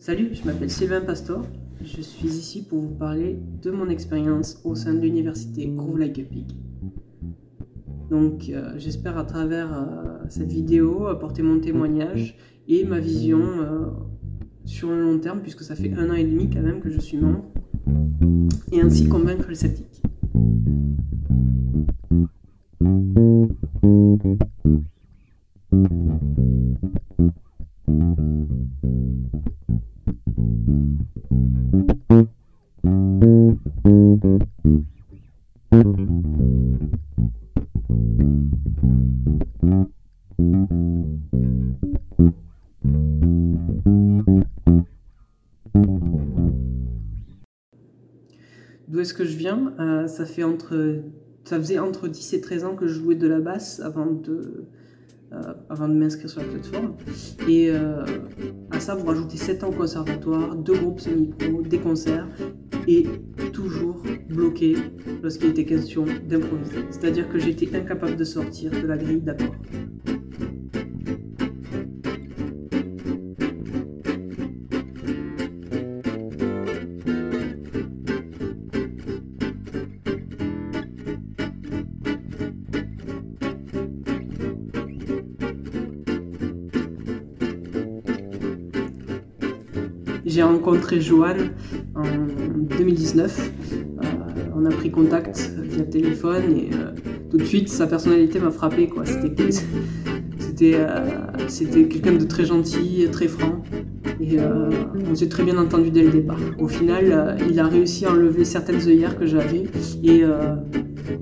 Salut, je m'appelle Sylvain Pastor. Je suis ici pour vous parler de mon expérience au sein de l'université Groove Like a Pig. Donc, euh, j'espère à travers euh, cette vidéo apporter mon témoignage et ma vision euh, sur le long terme, puisque ça fait un an et demi quand même que je suis membre, et ainsi convaincre les sceptiques. D'où est-ce que je viens euh, ça, faisait entre 10 et 13 ans que je jouais de la basse avant de, euh, m'inscrire sur la plateforme. Et euh, à ça, vous rajoutez 7 ans au conservatoire, deux groupes semi-pro, des concerts, et toujours bloqué lorsqu'il était question d'improviser. C'est-à-dire que j'étais incapable de sortir de la grille d'accord. J'ai rencontré Joanne en 2019. Euh, on a pris contact via téléphone et euh, tout de suite sa personnalité m'a frappé. Euh, c'était quelqu'un de très gentil, très franc. Et on s'est très bien entendu dès le départ. Au final, il a réussi à enlever certaines œillères que j'avais et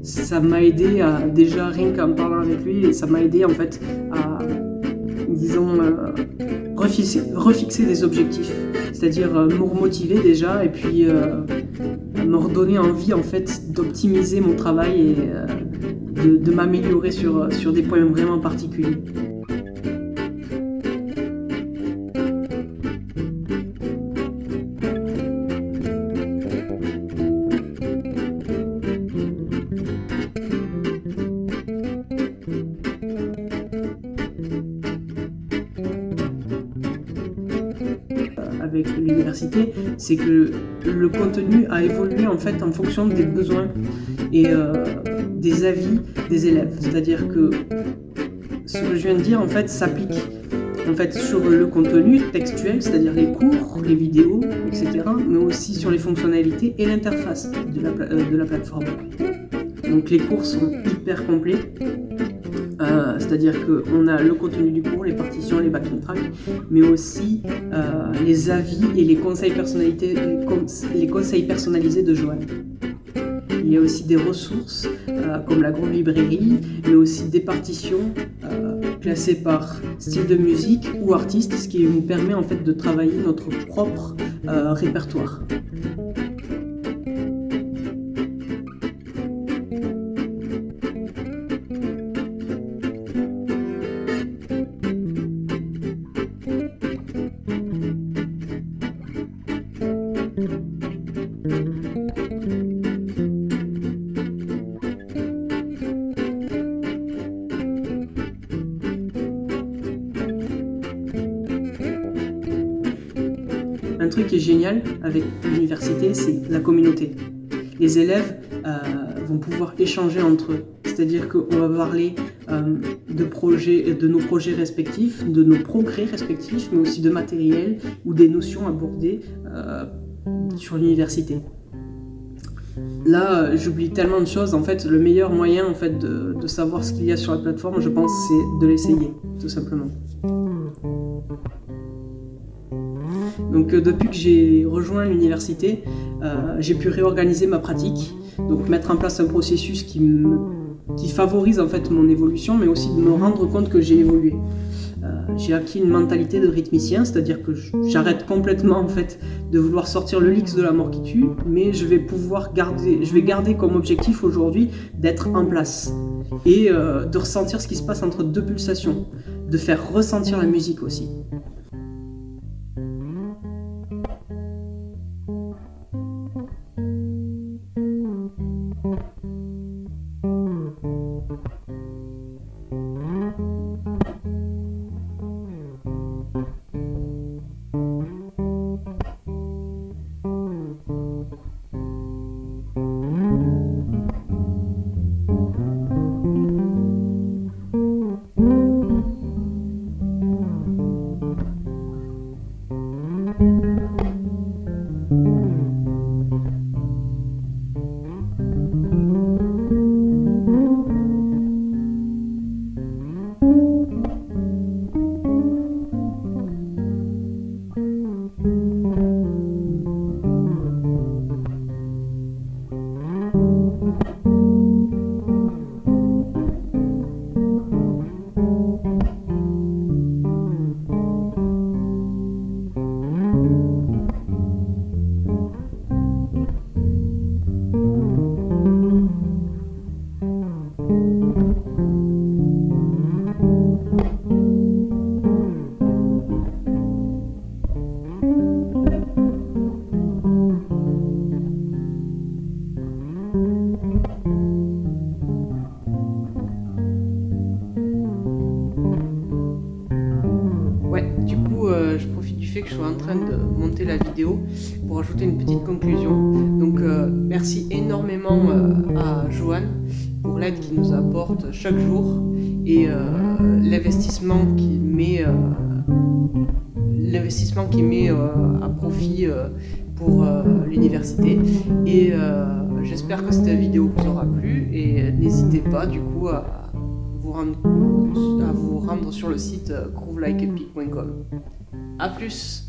ça m'a aidé à déjà rien qu'en parlant avec lui, ça m'a aidé en fait à disons refixer, des objectifs c'est-à-dire euh, me remotiver déjà et puis euh, me redonner envie en fait d'optimiser mon travail et euh, de, m'améliorer sur des points vraiment particuliers. Avec l'université, c'est que le contenu a évolué en fait en fonction des besoins et euh, des avis des élèves. C'est-à-dire que ce que je viens de dire en fait s'applique en fait sur le contenu textuel, c'est-à-dire les cours, les vidéos, etc., mais aussi sur les fonctionnalités et l'interface de la, euh, de la plateforme. Donc les cours sont hyper complets euh, c'est-à-dire qu'on a le contenu du cours, les partitions, les backing tracks, mais aussi euh, les avis et les conseils, les conseils personnalisés de Joanne. Il y a aussi des ressources euh, comme la grande librairie, mais aussi des partitions classées par style de musique ou artiste, ce qui nous permet en fait de travailler notre propre répertoire. Un truc qui est génial avec l'université, c'est la communauté. Les élèves euh, vont pouvoir échanger entre eux. C'est-à-dire qu'on va parler euh, de, projets, de nos projets respectifs, de nos progrès respectifs, mais aussi de matériel ou des notions abordées euh, sur l'université. Là, j'oublie tellement de choses. En fait, le meilleur moyen en fait, de, de savoir ce qu'il y a sur la plateforme, je pense, c'est de l'essayer, tout simplement. Donc euh, depuis que j'ai rejoint l'université, euh, j'ai pu réorganiser ma pratique, donc mettre en place un processus qui, favorise en fait mon évolution, mais aussi de me rendre compte que j'ai évolué. Euh, j'ai acquis une mentalité de rythmicien, c'est-à-dire que j'arrête complètement en fait de vouloir sortir le lix de la mort qui tue, mais je vais pouvoir garder, je vais garder comme objectif aujourd'hui d'être en place et de ressentir ce qui se passe entre deux pulsations, de faire ressentir la musique aussi. Monter la vidéo pour ajouter une petite conclusion. Donc merci énormément à Joanne pour l'aide qu'il nous apporte chaque jour et l'investissement qu'il met l'investissement qu'il met à profit pour l'université et j'espère que cette vidéo vous aura plu et n'hésitez pas du coup à vous rendre, à vous rendre sur le site groovelikeepic.com. A plus